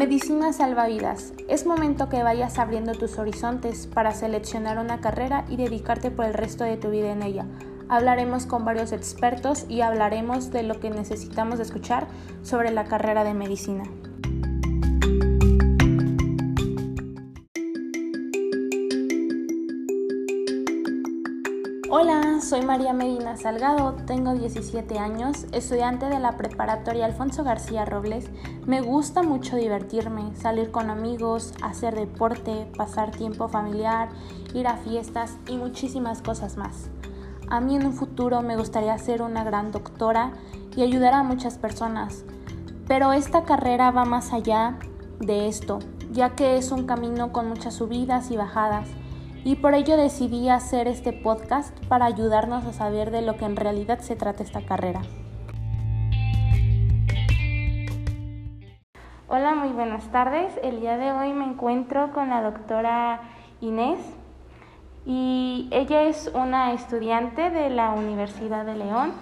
Medicina salva vidas. Es momento que vayas abriendo tus horizontes para seleccionar una carrera y dedicarte por el resto de tu vida en ella. Hablaremos con varios expertos y hablaremos de lo que necesitamos escuchar sobre la carrera de medicina. Soy María Medina Salgado, tengo 17 años, estudiante de la preparatoria Alfonso García Robles. Me gusta mucho divertirme, salir con amigos, hacer deporte, pasar tiempo familiar, ir a fiestas y muchísimas cosas más. A mí en un futuro me gustaría ser una gran doctora y ayudar a muchas personas, pero esta carrera va más allá de esto, ya que es un camino con muchas subidas y bajadas y por ello decidí hacer este podcast para ayudarnos a saber de lo que en realidad se trata esta carrera. Hola, muy buenas tardes. El día de hoy me encuentro con la doctora Inés y ella es una estudiante de la Universidad de León.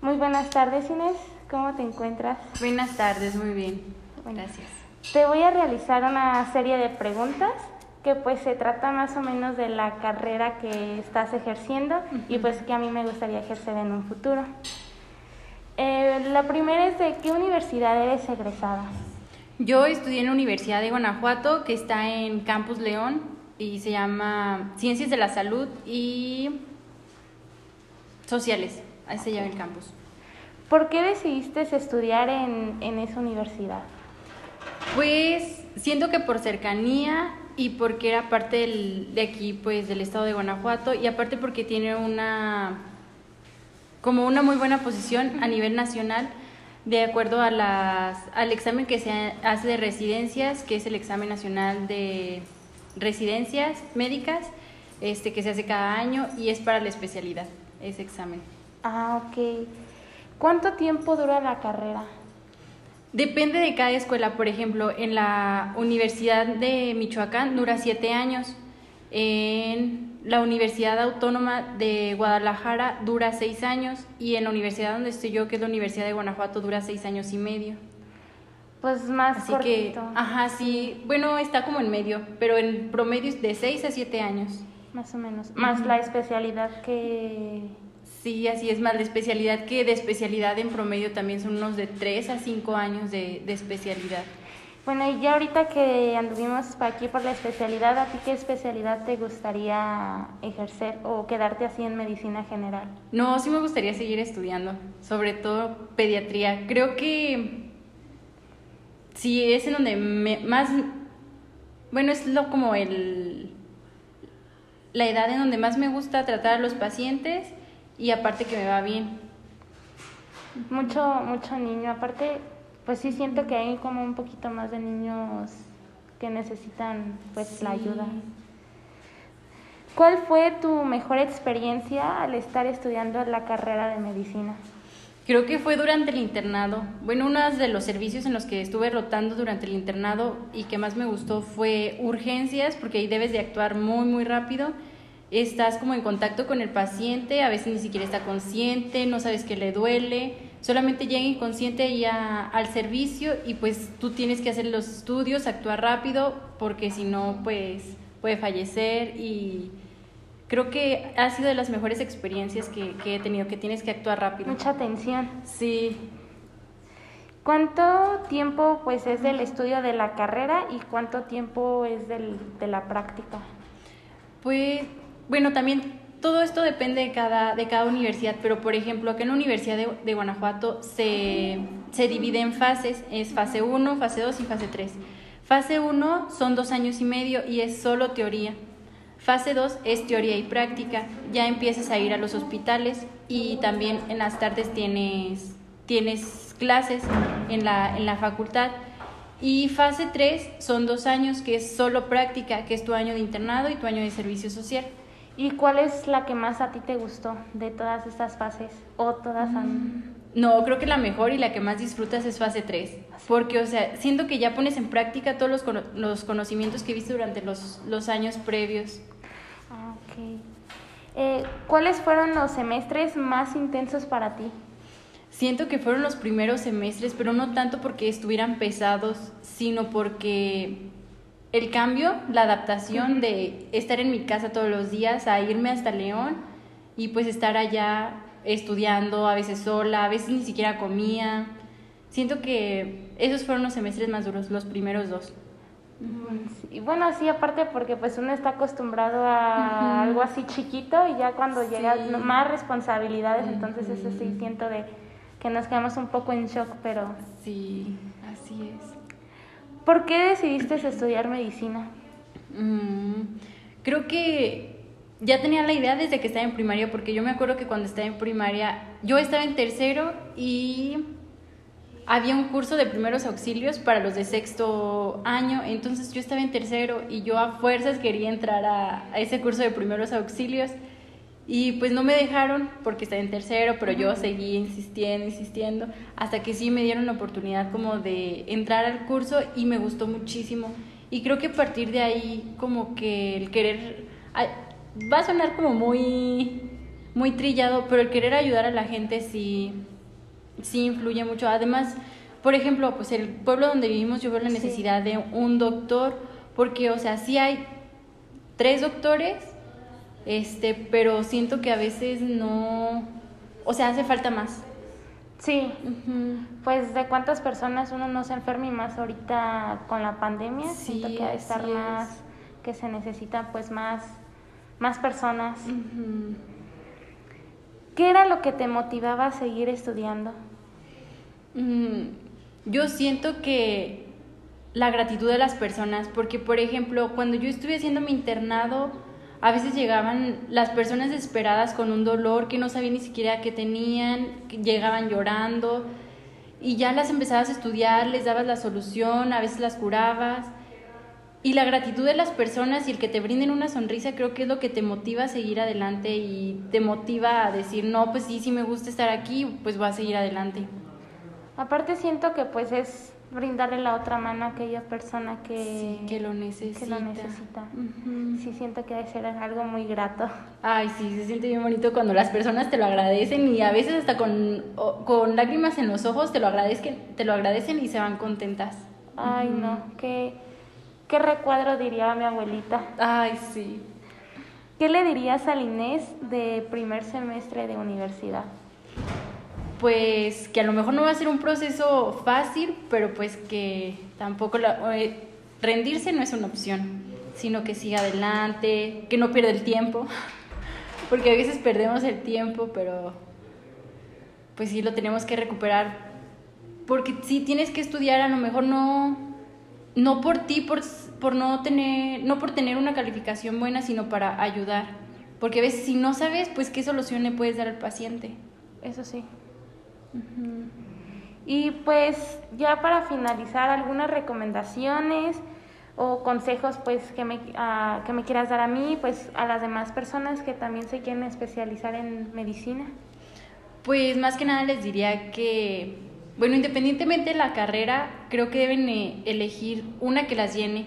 Muy buenas tardes Inés, ¿cómo te encuentras? Buenas tardes, muy bien. Gracias. Te voy a realizar una serie de preguntas que pues se trata más o menos de la carrera que estás ejerciendo y pues que a mí me gustaría ejercer en un futuro. Eh, la primera es de qué universidad eres egresada. Yo estudié en la Universidad de Guanajuato, que está en Campus León y se llama Ciencias de la Salud y Sociales. Ahí se llama el campus. ¿Por qué decidiste estudiar en, en esa universidad? Pues siento que por cercanía y porque era parte del, de aquí, pues del estado de Guanajuato, y aparte porque tiene una, como una muy buena posición a nivel nacional, de acuerdo a las, al examen que se hace de residencias, que es el examen nacional de residencias médicas, este, que se hace cada año y es para la especialidad, ese examen. Ah, ok. ¿Cuánto tiempo dura la carrera? Depende de cada escuela. Por ejemplo, en la Universidad de Michoacán dura siete años. En la Universidad Autónoma de Guadalajara dura seis años. Y en la universidad donde estoy yo, que es la Universidad de Guanajuato, dura seis años y medio. Pues más Así que, ajá, sí. Bueno, está como en medio, pero en promedio es de seis a siete años. Más o menos. Más la especialidad que Sí, así es más la especialidad que de especialidad en promedio también son unos de 3 a 5 años de, de especialidad. Bueno, y ya ahorita que anduvimos aquí por la especialidad, ¿a ti qué especialidad te gustaría ejercer o quedarte así en medicina general? No, sí me gustaría seguir estudiando, sobre todo pediatría. Creo que sí es en donde más, bueno, es lo como el, la edad en donde más me gusta tratar a los pacientes y aparte que me va bien. Mucho, mucho niño, aparte, pues sí siento que hay como un poquito más de niños que necesitan pues la ayuda. ¿Cuál fue tu mejor experiencia al estar estudiando la carrera de medicina? Creo que fue durante el internado. Bueno, uno de los servicios en los que estuve rotando durante el internado y que más me gustó fue urgencias, porque ahí debes de actuar muy, muy rápido estás como en contacto con el paciente, a veces ni siquiera está consciente, no sabes que le duele, solamente llega inconsciente ya al servicio y pues tú tienes que hacer los estudios, actuar rápido, porque si no, pues puede fallecer y creo que ha sido de las mejores experiencias que, que he tenido, que tienes que actuar rápido. Mucha atención. Sí. ¿Cuánto tiempo pues es del estudio de la carrera y cuánto tiempo es del, de la práctica? Pues bueno, también todo esto depende de cada, de cada universidad, pero por ejemplo, acá en la Universidad de, Guanajuato se, se, divide en fases, es fase 1, fase 2 y fase 3. Fase 1 son dos años y medio y es solo teoría. Fase 2 es teoría y práctica, ya empiezas a ir a los hospitales y también en las tardes tienes, tienes clases en la, en la facultad. Y fase 3 son dos años que es solo práctica, que es tu año de internado y tu año de servicio social. ¿Y cuál es la que más a ti te gustó de todas estas fases? ¿O todas han... No, creo que la mejor y la que más disfrutas es fase 3. Porque, o sea, siento que ya pones en práctica todos los, los conocimientos que viste durante los, los años previos. Ah, ok. Eh, ¿Cuáles fueron los semestres más intensos para ti? siento que fueron los primeros semestres, pero no tanto porque estuvieran pesados, sino porque el cambio, la adaptación de estar en mi casa todos los días a irme hasta León y pues estar allá estudiando, a veces sola, a veces ni siquiera comía. Siento que esos fueron los semestres más duros, los primeros dos. Y bueno, sí, aparte porque pues uno está acostumbrado a algo así chiquito y ya cuando llegan más responsabilidades, entonces eso sí siento de que nos quedamos un poco en shock, pero... Sí, así es. ¿Por qué decidiste estudiar medicina? Mm, creo que ya tenía la idea desde que estaba en primaria, porque yo me acuerdo que cuando estaba en primaria, yo estaba en tercero y había un curso de primeros auxilios para los de sexto año, entonces yo estaba en tercero y yo a fuerzas quería entrar a, a ese curso de primeros auxilios y pues no me dejaron porque estaba en tercero, pero yo seguí insistiendo, insistiendo, hasta que sí me dieron la oportunidad como de entrar al curso y me gustó muchísimo. Y creo que a partir de ahí como que el querer, va a sonar como muy, muy trillado, pero el querer ayudar a la gente sí, sí influye mucho. Además, por ejemplo, pues el pueblo donde vivimos yo veo la necesidad de un doctor, porque, o sea, sí hay tres doctores este, pero siento que a veces no, o sea, hace falta más. Sí, pues de cuántas personas uno no se enferma y más ahorita con la pandemia, siento que hay estar más, que se necesitan pues más, más personas. ¿Qué era lo que te motivaba a seguir estudiando? Mm, yo siento que la gratitud de las personas, porque por ejemplo, cuando yo estuve haciendo mi internado, a veces llegaban las personas desesperadas con un dolor que no sabían ni siquiera qué tenían, llegaban llorando y ya las empezabas a estudiar, les dabas la solución, a veces las curabas. Y la gratitud de las personas y el que te brinden una sonrisa creo que es lo que te motiva a seguir adelante y te motiva a decir, no, pues sí, sí me gusta estar aquí, pues voy a seguir adelante. Aparte siento que pues es brindarle la otra mano a aquella persona que, que lo necesita. Que lo necesita. Sí, siento que debe ser algo muy grato. Ay, sí, se siente bien bonito cuando las personas te lo agradecen y a veces hasta con, con lágrimas en los ojos te lo, agradecen, te lo agradecen y se van contentas. Ay, no, qué, qué recuadro diría mi abuelita. Ay, sí. ¿Qué le dirías a Inés de primer semestre de universidad? Pues que a lo mejor no va a ser un proceso fácil, pero pues que tampoco la, eh, rendirse no es una opción, sino que siga adelante, que no pierda el tiempo, porque a veces perdemos el tiempo, pero pues sí lo tenemos que recuperar, porque si tienes que estudiar a lo mejor no, no por ti, por, por no tener, no por tener una calificación buena, sino para ayudar, porque a veces si no sabes, pues qué solución le puedes dar al paciente. Eso sí. Y pues ya para finalizar, algunas recomendaciones o consejos pues que me, ah, que me quieras dar a mí, pues a las demás personas que también se quieren especializar en medicina. Pues más que nada les diría que, bueno, independientemente de la carrera, creo que deben eh, elegir una que las llene,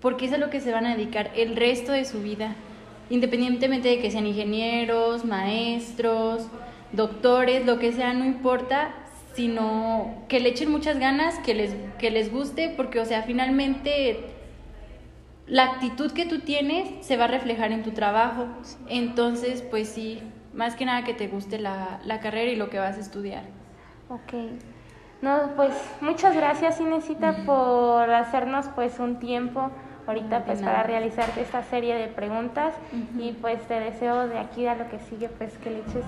porque es a lo que se van a dedicar el resto de su vida, independientemente de que sean ingenieros, maestros, doctores, lo que sea, no importa, sino que le echen muchas ganas, que les, que les guste, porque, o sea, finalmente la actitud que tú tienes se va a reflejar en tu trabajo. Entonces, pues sí, más que nada que te guste la, la carrera y lo que vas a estudiar. Ok. No, pues muchas gracias Inesita por hacernos pues un tiempo ahorita pues para realizarte esta serie de preguntas y pues te deseo de aquí a lo que sigue pues que le eches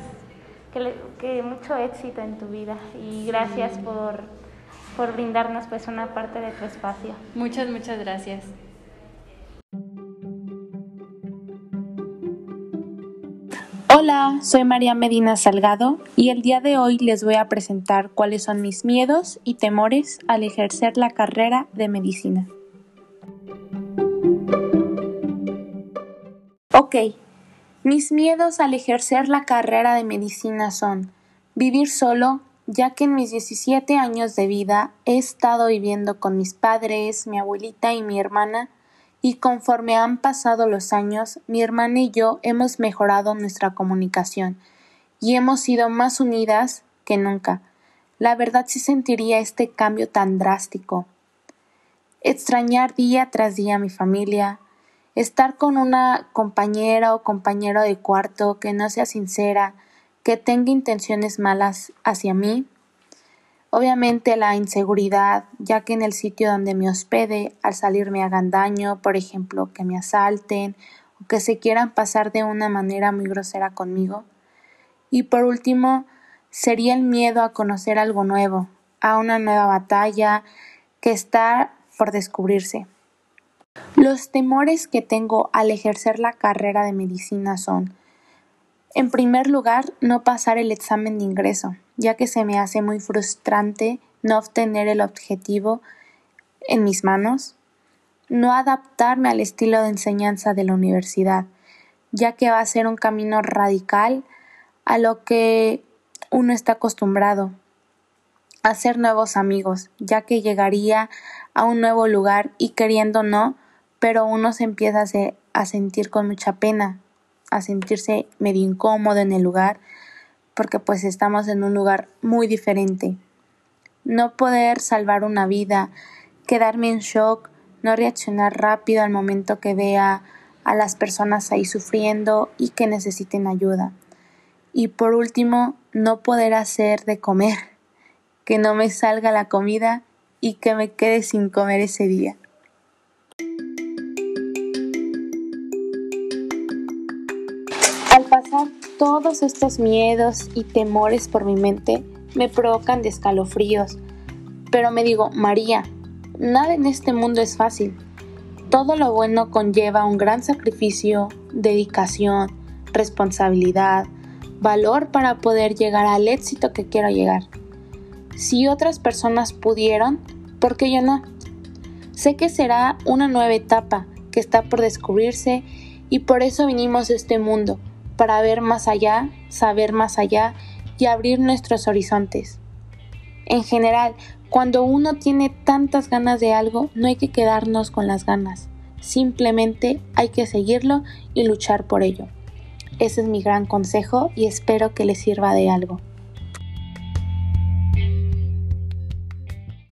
que, mucho éxito en tu vida y gracias por, por brindarnos pues una parte de tu espacio. Muchas, muchas gracias. Hola, soy María Medina Salgado y el día de hoy les voy a presentar cuáles son mis miedos y temores al ejercer la carrera de medicina. Ok, mis miedos al ejercer la carrera de medicina son vivir solo, ya que en mis 17 años de vida he estado viviendo con mis padres, mi abuelita y mi hermana, y conforme han pasado los años, mi hermana y yo hemos mejorado nuestra comunicación y hemos sido más unidas que nunca. la verdad sí sentiría este cambio tan drástico. Extrañar día tras día a mi familia, estar con una compañera o compañero de cuarto que no sea sincera, que tenga intenciones malas hacia mí. Obviamente la inseguridad, ya que en el sitio donde me hospede, al salir me hagan daño, por ejemplo, que me asalten o que se quieran pasar de una manera muy grosera conmigo. Y por último, sería el miedo a conocer algo nuevo, a una nueva batalla que está por descubrirse. Los temores que tengo al ejercer la carrera de medicina son, en primer lugar, no pasar el examen de ingreso, ya que se me hace muy frustrante no obtener el objetivo en mis manos, no adaptarme al estilo de enseñanza de la universidad, ya que va a ser un camino radical a lo que uno está acostumbrado, hacer nuevos amigos, ya que llegaría a un nuevo lugar y queriendo no, pero uno se empieza a, sentir con mucha pena, a sentirse medio incómodo en el lugar, porque pues estamos en un lugar muy diferente. No poder salvar una vida, quedarme en shock, no reaccionar rápido al momento que vea a las personas ahí sufriendo y que necesiten ayuda. Y por último, no poder hacer de comer, que no me salga la comida y que me quede sin comer ese día. Todos estos miedos y temores por mi mente, me provocan de escalofríos. Pero me digo, María, nada en este mundo es fácil. Todo lo bueno conlleva un gran sacrificio, dedicación, responsabilidad, valor para poder llegar al éxito que quiero llegar. Si otras personas pudieron, ¿por qué yo no? Sé que será una nueva etapa que está por descubrirse y por eso vinimos a este mundo, para ver más allá, saber más allá y abrir nuestros horizontes. En general, cuando uno tiene tantas ganas de algo, no hay que quedarnos con las ganas, simplemente hay que seguirlo y luchar por ello. Ese es mi gran consejo y espero que les sirva de algo.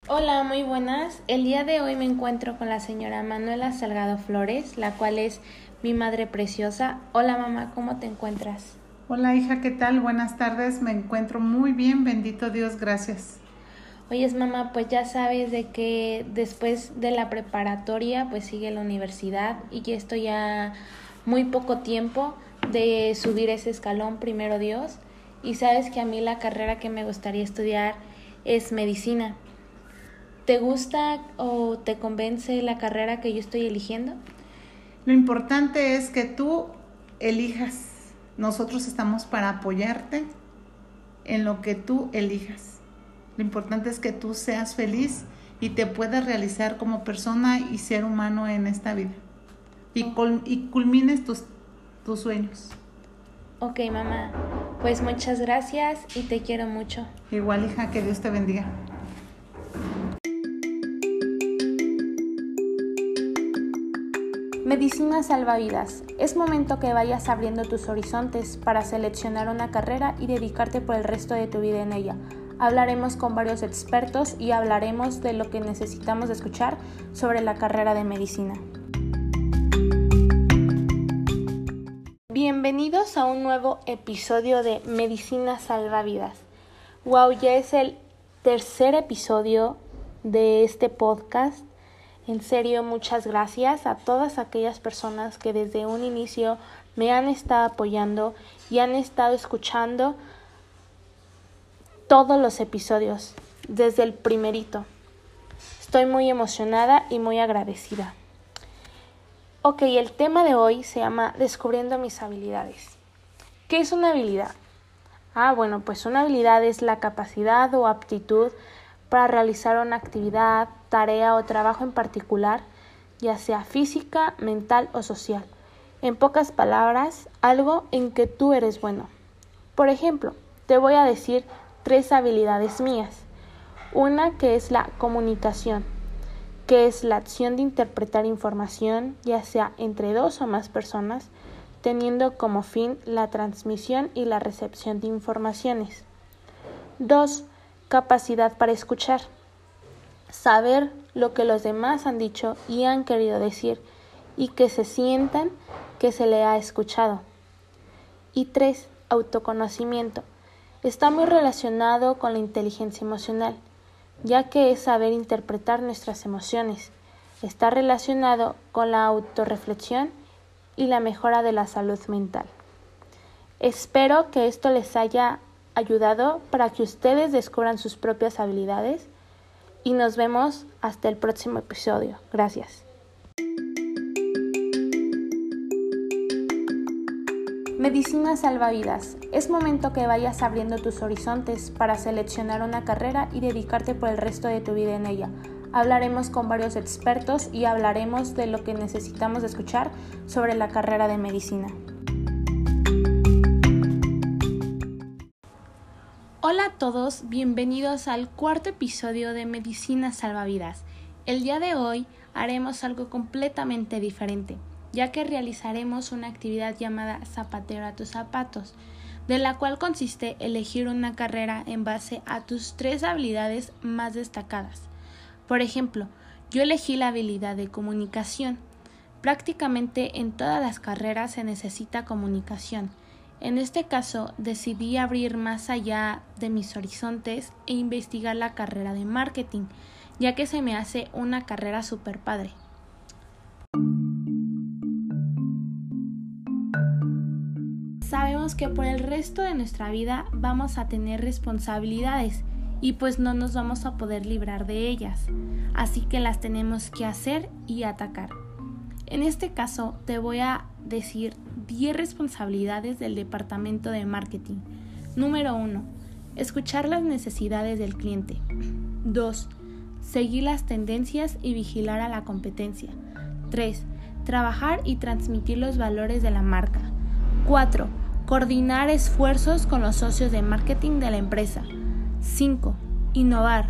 Hola, muy buenas. El día de hoy me encuentro con la señora Manuela Salgado Flores, la cual es mi madre preciosa. Hola mamá, ¿cómo te encuentras? Hola hija, ¿qué tal? Buenas tardes, me encuentro muy bien, bendito Dios, gracias. Oyes mamá, pues ya sabes de que después de la preparatoria pues sigue la universidad y que esto ya muy poco tiempo de subir ese escalón, primero Dios. Y sabes que a mí la carrera que me gustaría estudiar es medicina. ¿Te gusta o te convence la carrera que yo estoy eligiendo? Lo importante es que tú elijas. Nosotros estamos para apoyarte en lo que tú elijas. Lo importante es que tú seas feliz y te puedas realizar como persona y ser humano en esta vida. Y, y culmines tus tus sueños. Ok, mamá. Pues muchas gracias y te quiero mucho. Igual, hija, que Dios te bendiga. Medicina salva vidas. Es momento que vayas abriendo tus horizontes para seleccionar una carrera y dedicarte por el resto de tu vida en ella. Hablaremos con varios expertos y hablaremos de lo que necesitamos escuchar sobre la carrera de medicina. Bienvenidos a un nuevo episodio de Medicina Salva Vidas. Wow, ya es el tercer episodio de este podcast. En serio, muchas gracias a todas aquellas personas que desde un inicio me han estado apoyando y han estado escuchando todos los episodios, desde el primerito. Estoy muy emocionada y muy agradecida. Ok, el tema de hoy se llama Descubriendo mis habilidades. ¿Qué es una habilidad? Ah, bueno, pues una habilidad es la capacidad o aptitud para realizar una actividad, tarea o trabajo en particular, ya sea física, mental o social. En pocas palabras, algo en que tú eres bueno. Por ejemplo, te voy a decir tres habilidades mías. Una que es la comunicación que es la acción de interpretar información, ya sea entre dos o más personas, teniendo como fin la transmisión y la recepción de informaciones. 2. capacidad para escuchar, saber lo que los demás han dicho y han querido decir y que se sientan que se le ha escuchado. Y tres, autoconocimiento. Está muy relacionado con la inteligencia emocional, ya que es saber interpretar nuestras emociones. Está relacionado con la autorreflexión y la mejora de la salud mental. Espero que esto les haya ayudado para que ustedes descubran sus propias habilidades y nos vemos hasta el próximo episodio. Gracias. Medicina salva vidas. Es momento que vayas abriendo tus horizontes para seleccionar una carrera y dedicarte por el resto de tu vida en ella. Hablaremos con varios expertos y hablaremos de lo que necesitamos escuchar sobre la carrera de medicina. Hola a todos, bienvenidos al cuarto episodio de Medicina Salvavidas. El día de hoy haremos algo completamente diferente ya que realizaremos una actividad llamada Zapatero a tus zapatos, de la cual consiste elegir una carrera en base a tus tres habilidades más destacadas. Por ejemplo, yo elegí la habilidad de comunicación. Prácticamente en todas las carreras se necesita comunicación. En este caso decidí abrir más allá de mis horizontes e investigar la carrera de marketing, ya que se me hace una carrera super padre. sabemos que por el resto de nuestra vida vamos a tener responsabilidades y pues no nos vamos a poder librar de ellas. Así que las tenemos que hacer y atacar. En este caso te voy a decir 10 responsabilidades del departamento de marketing. Número 1. Escuchar las necesidades del cliente. 2. Seguir las tendencias y vigilar a la competencia. 3. Trabajar y transmitir los valores de la marca. 4. Coordinar esfuerzos con los socios de marketing de la empresa. 5. Innovar.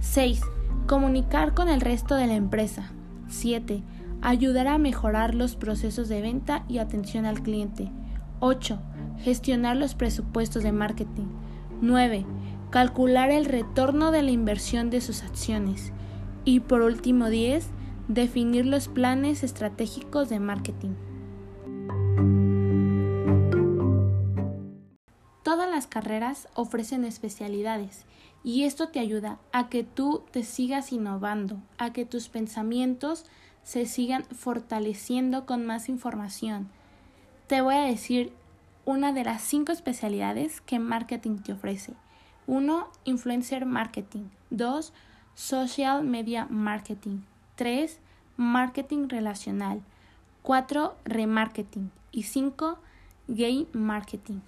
6. Comunicar con el resto de la empresa. 7. Ayudar a mejorar los procesos de venta y atención al cliente. 8. Gestionar los presupuestos de marketing. 9. Calcular el retorno de la inversión de sus acciones. Y por último 10. Definir los planes estratégicos de marketing. Todas las carreras ofrecen especialidades y esto te ayuda a que tú te sigas innovando, a que tus pensamientos se sigan fortaleciendo con más información. Te voy a decir una de las cinco especialidades que marketing te ofrece. 1. Influencer marketing. 2. Social media marketing. 3. Marketing relacional. 4. Remarketing. Y 5. Game marketing.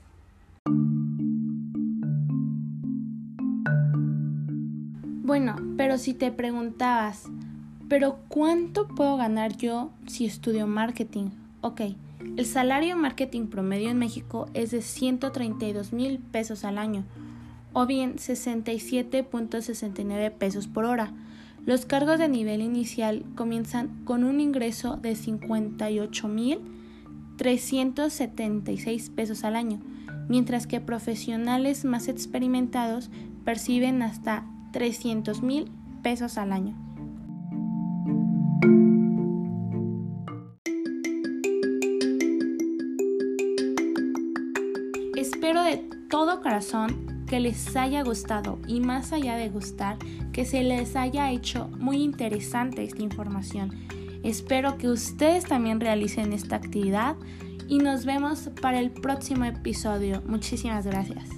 Bueno, pero si te preguntabas, ¿pero cuánto puedo ganar yo si estudio marketing? Ok, el salario marketing promedio en México es de 132 mil pesos al año, o bien 67.69 pesos por hora. Los cargos de nivel inicial comienzan con un ingreso de 58 mil 376 pesos al año, mientras que profesionales más experimentados perciben hasta 300 mil pesos al año. Espero de todo corazón que les haya gustado y más allá de gustar, que se les haya hecho muy interesante esta información. Espero que ustedes también realicen esta actividad y nos vemos para el próximo episodio. Muchísimas gracias.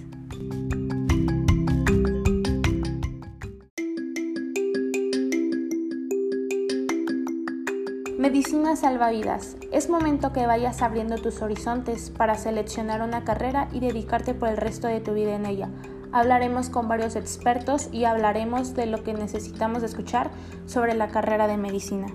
Medicina salvavidas. Es momento que vayas abriendo tus horizontes para seleccionar una carrera y dedicarte por el resto de tu vida en ella. Hablaremos con varios expertos y hablaremos de lo que necesitamos escuchar sobre la carrera de medicina.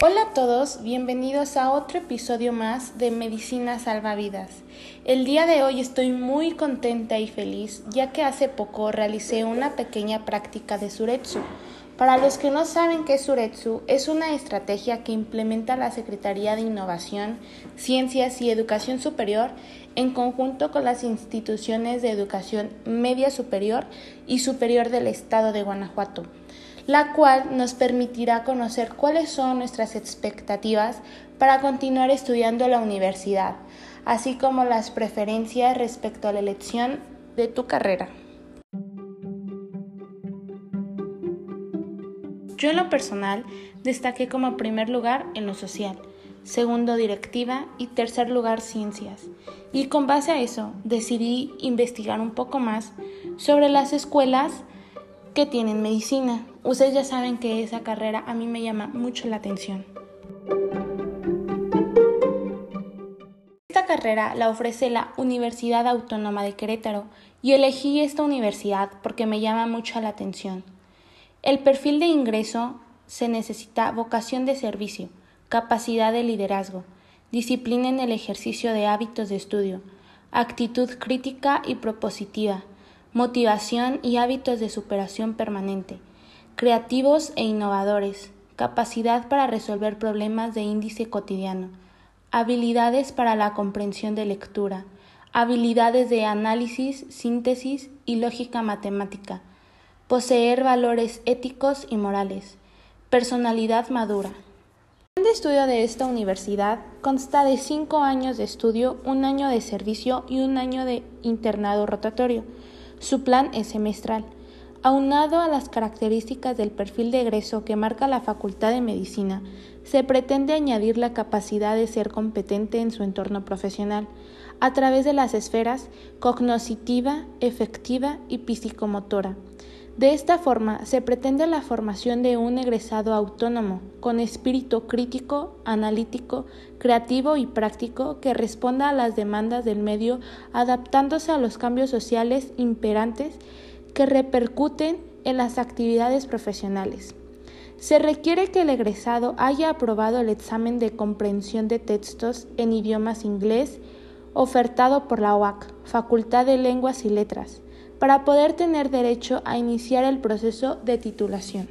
Hola a todos, bienvenidos a otro episodio más de Medicina Salvavidas. El día de hoy estoy muy contenta y feliz ya que hace poco realicé una pequeña práctica de Suretsu para los que no saben qué es Suretsu, es una estrategia que implementa la Secretaría de Innovación, Ciencias y Educación Superior en conjunto con las instituciones de educación media superior y superior del Estado de Guanajuato, la cual nos permitirá conocer cuáles son nuestras expectativas para continuar estudiando la universidad, así como las preferencias respecto a la elección de tu carrera. Yo en lo personal destaqué como primer lugar en lo social, segundo directiva y tercer lugar ciencias. Y con base a eso decidí investigar un poco más sobre las escuelas que tienen medicina. Ustedes ya saben que esa carrera a mí me llama mucho la atención. Esta carrera la ofrece la Universidad Autónoma de Querétaro y elegí esta universidad porque me llama mucho la atención. El perfil de ingreso se necesita vocación de servicio, capacidad de liderazgo, disciplina en el ejercicio de hábitos de estudio, actitud crítica y propositiva, motivación y hábitos de superación permanente, creativos e innovadores, capacidad para resolver problemas de índice cotidiano, habilidades para la comprensión de lectura, habilidades de análisis, síntesis y lógica matemática, poseer valores éticos y morales, personalidad madura. El plan de estudio de esta universidad consta de cinco años de estudio, un año de servicio y un año de internado rotatorio. Su plan es semestral. Aunado a las características del perfil de egreso que marca la Facultad de Medicina, se pretende añadir la capacidad de ser competente en su entorno profesional a través de las esferas cognoscitiva, efectiva y psicomotora de esta forma, se pretende la formación de un egresado autónomo, con espíritu crítico, analítico, creativo y práctico que responda a las demandas del medio, adaptándose a los cambios sociales imperantes que repercuten en las actividades profesionales. Se requiere que el egresado haya aprobado el examen de comprensión de textos en idiomas inglés ofertado por la OAC, Facultad de Lenguas y Letras, para poder tener derecho a iniciar el proceso de titulación.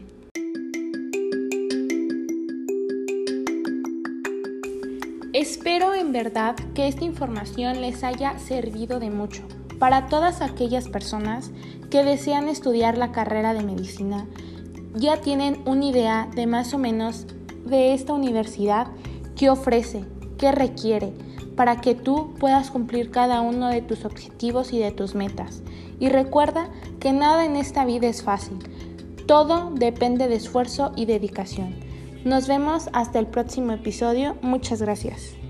Espero en verdad que esta información les haya servido de mucho para todas aquellas personas que desean estudiar la carrera de medicina. Ya tienen una idea de más o menos de esta universidad, qué ofrece, qué requiere, para que tú puedas cumplir cada uno de tus objetivos y de tus metas. Y recuerda que nada en esta vida es fácil. Todo depende de esfuerzo y dedicación. Nos vemos hasta el próximo episodio. Muchas gracias.